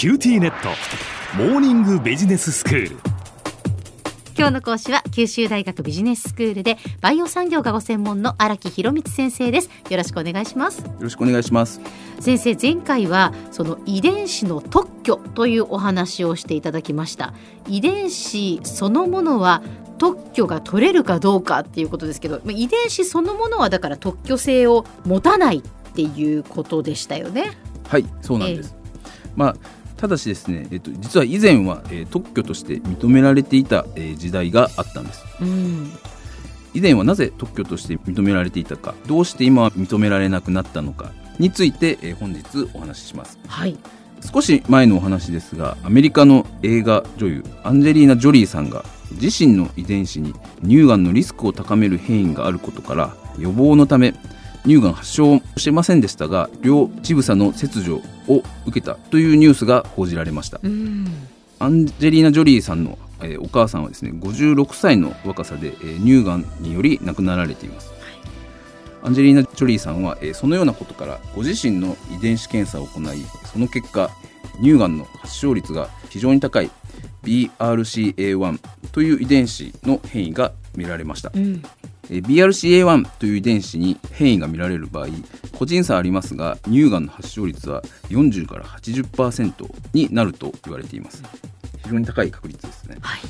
QTネット。モーニングビジネススクール。今日の講師は九州大学ビジネススクールでバイオ産業がご専門の荒木博光先生です。よろしくお願いします。よろしくお願いします。先生前回はその遺伝子の特許というお話をしていただきました。遺伝子そのものは特許が取れるかどうかっていうことですけど遺伝子そのものはだから特許性を持たないっていうことでしたよね。はいそうなんです、えー、まあただしですね、えっと、実は以前は、えー、特許として認められていた、えー、時代があったんです、うん、以前はなぜ特許として認められていたかどうして今は認められなくなったのかについて、えー、本日お話しします、はい、少し前のお話ですがアメリカの映画女優アンジェリーナ・ジョリーさんが自身の遺伝子に乳がんのリスクを高める変異があることから予防のため乳がん発症してませんでしたが両乳房の切除を受けたというニュースが報じられました、アンジェリーナ・ジョリーさんの、えー、お母さんはですね56歳の若さで、えー、乳がんにより亡くなられています、アンジェリーナ・ジョリーさんは、えー、そのようなことからご自身の遺伝子検査を行いその結果乳がんの発症率が非常に高い BRCA1 という遺伝子の変異が見られました、うん、BRCA1 という遺伝子に変異が見られる場合個人差ありますが乳がんの発症率は40から80%になると言われています。非常に高い確率ですね、はい、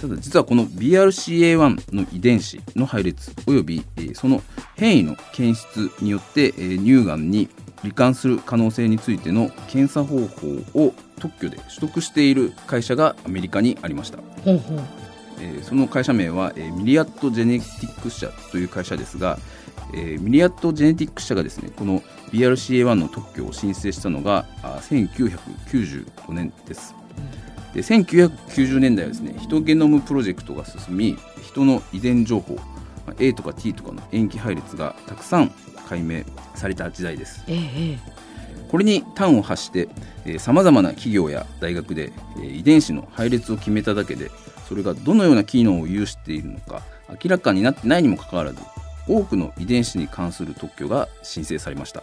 ただ実はこの BRCA1 の遺伝子の配列およびその変異の検出によって乳がんに罹患する可能性についての検査方法を特許で取得している会社がアメリカにありました。ほうほうえー、その会社名は、えー、ミリアット・ジェネティック社という会社ですが、えー、ミリアット・ジェネティック社がですねこの BRCA1 の特許を申請したのがあ1995年です。で1990年代はですねヒトゲノムプロジェクトが進み人の遺伝情報 A とか T とかの塩基配列がたくさん解明された時代です。ええ、これに端を発してさまざまな企業や大学で、えー、遺伝子の配列を決めただけでそれがどのような機能を有しているのか明らかになってないにもかかわらず多くの遺伝子に関する特許が申請されました。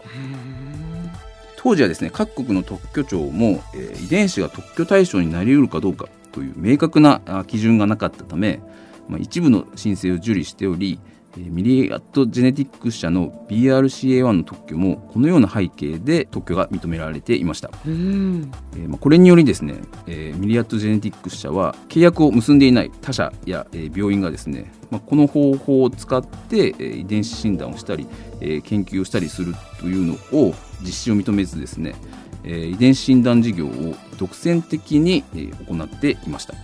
当時はですね各国の特許庁も、えー、遺伝子が特許対象になりうるかどうかという明確な基準がなかったため、まあ、一部の申請を受理しておりミリアットジェネティック社の BRCA1 の特許もこのような背景で特許が認められていました、えー、まあ、これによりですね、えー、ミリアットジェネティック社は契約を結んでいない他社や、えー、病院がですね、まあ、この方法を使って、えー、遺伝子診断をしたり、えー、研究をしたりするというのを実施を認めずですね、えー、遺伝子診断事業を独占的に、えー、行っていました。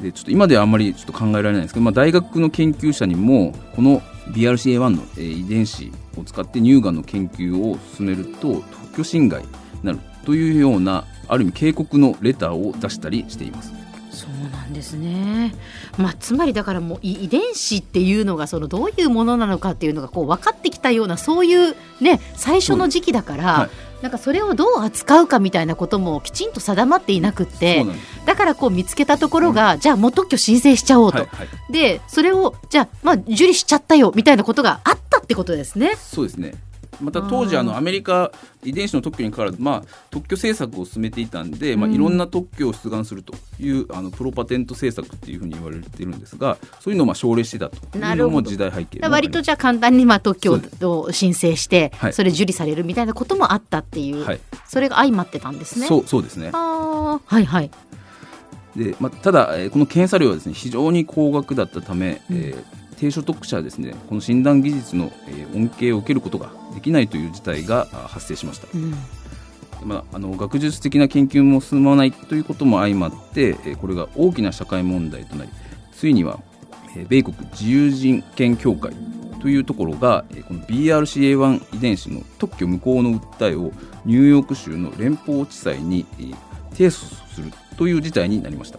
でちょっと今ではあんまりちょっと考えられないんですけど、まあ、大学の研究者にもこの BRCA1 の、え遺伝子を使って乳がんの研究を進めると特許侵害になるというようなある意味警告のレターを出したりしています。そうなんですね、まあ、つまりだからもう遺伝子っていうのがそのどういうものなのかっていうのがこう分かってきたようなそういう、ね、最初の時期だから、はい、なんかそれをどう扱うかみたいなこともきちんと定まっていなくってだからこう見つけたところが、うん、じゃあもう特許申請しちゃおうと、はいはい、でそれをじゃあまあ受理しちゃったよみたいなことがあったってことですね。そうですねまた当時あのアメリカ遺伝子の特許に関わらず、まあ、特許政策を進めていたんで、まあ、いろんな特許を出願するというあのプロパテント政策っていうふうに言われているんですがそういうのをまあ奨励してたというのも時代背景割とじゃあ簡単にまあ特許を申請して、それ受理されるみたいなこともあったっていう、はい、それが相まってたんですね。そうそうですね。あはいはい。でまあ、ただ、えー、この検査料はです、ね、非常に高額だったため、うん、えー低所得者はですねこの診断技術の、え恩恵を受けることができないという事態が発生しました。うんまあ、あの学術的な研究も進まないということも相まってこれが大きな社会問題となりついには米国自由人権協会というところがこの BRCA1 遺伝子の特許無効の訴えをニューヨーク州の連邦地裁に提訴するという事態になりました。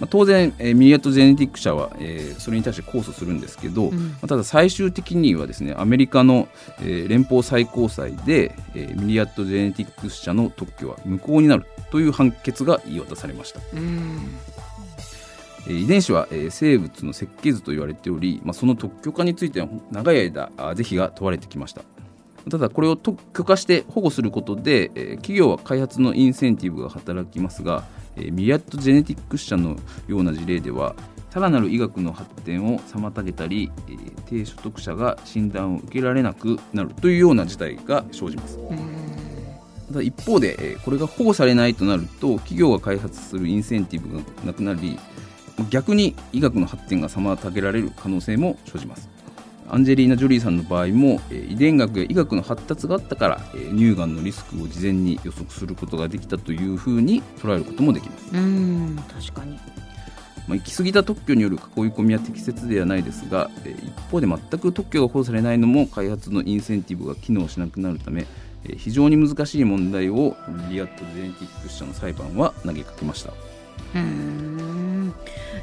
まあ、当然、えー、ミリアット・ジェネティック社は、えー、それに対して控訴するんですけど、うん、まあ、ただ最終的にはですねアメリカの、えー、連邦最高裁で、えー、ミリアット・ジェネティック社の特許は無効になるという判決が言い渡されました。うん。遺伝子は、えー、生物の設計図と言われており、まあ、その特許化については長い間是非が問われてきました。ただこれを特許化して保護することで、えー企業は開発のインセンティブが働きますが、えーミリアットジェネティックス社のような事例ではさらなる医学の発展を妨げたり、えー低所得者が診断を受けられなくなるというような事態が生じます。ただ一方で、えーこれが保護されないとなると企業が開発するインセンティブがなくなり逆に医学の発展が妨げられる可能性も生じますアンジェリーナ・ジョリーさんの場合もえー遺伝学や医学の発達があったからえー乳がんのリスクを事前に予測することができたというふうに捉えることもできます、うん確かに。まあ、行き過ぎた特許による囲い込みは適切ではないですがえー一方で全く特許が保護されないのも開発のインセンティブが機能しなくなるためえー非常に難しい問題をリアット・ジェネティックス社の裁判は投げかけました。うん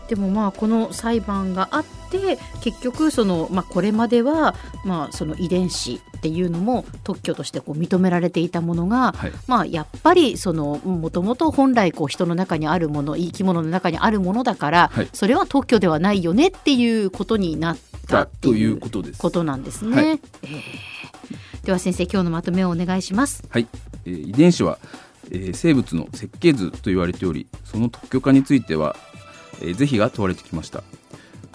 でもまあこの裁判があって結局その、まあ、これまでは、まあ、その遺伝子っていうのも特許としてこう認められていたものが、はい。まあ、やっぱりそのもともと本来こう人の中にあるもの生き物の中にあるものだから、はい。それは特許ではないよねっていうことになったってということです。ことなんですね。はい。えー。では先生今日のまとめをお願いします。はい、えー遺伝子は、えー生物の設計図と言われておりその特許化については、え是非が問われてきました。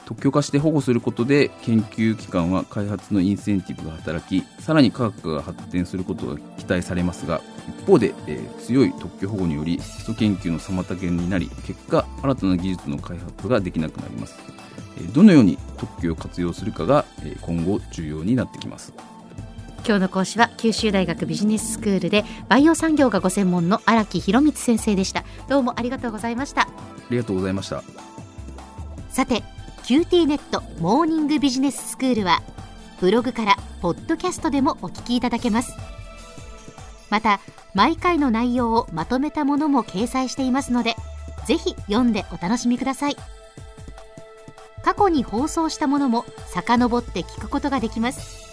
特許化して保護することで研究機関は開発のインセンティブが働きさらに科学が発展することが期待されますが一方で、えー強い特許保護により基礎研究の妨げになり結果新たな技術の開発ができなくなります。えーどのように特許を活用するかがえー今後重要になってきます。今日の講師は九州大学ビジネススクールでバイオ産業がご専門の荒木博光先生でした。どうもありがとうございました。りがとうございました。さて QT ネットモーニングビジネススクールはブログからポッドキャストでもお聞きいただけます。また毎回の内容をまとめたものも掲載していますのでぜひ読んでお楽しみください。過去に放送したものも遡って聞くことができます。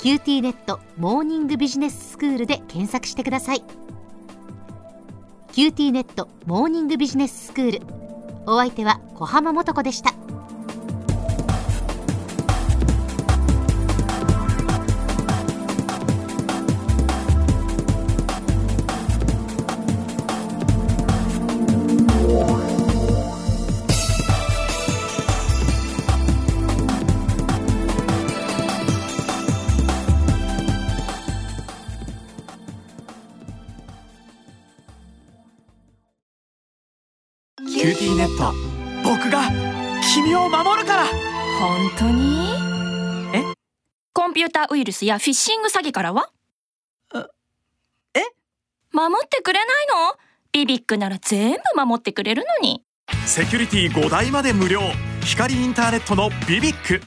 QT ネットモーニングビジネススクールで検索してください。 QTネットモーニングビジネススクール。お相手は小浜もとこでした。QTネット。僕が君を守るから。本当に？え？コンピューターウイルスやフィッシング詐欺からは？え？守ってくれないの？ BBIQなら全部守ってくれるのに。セキュリティ5台まで無料。光インターネットの BBIQ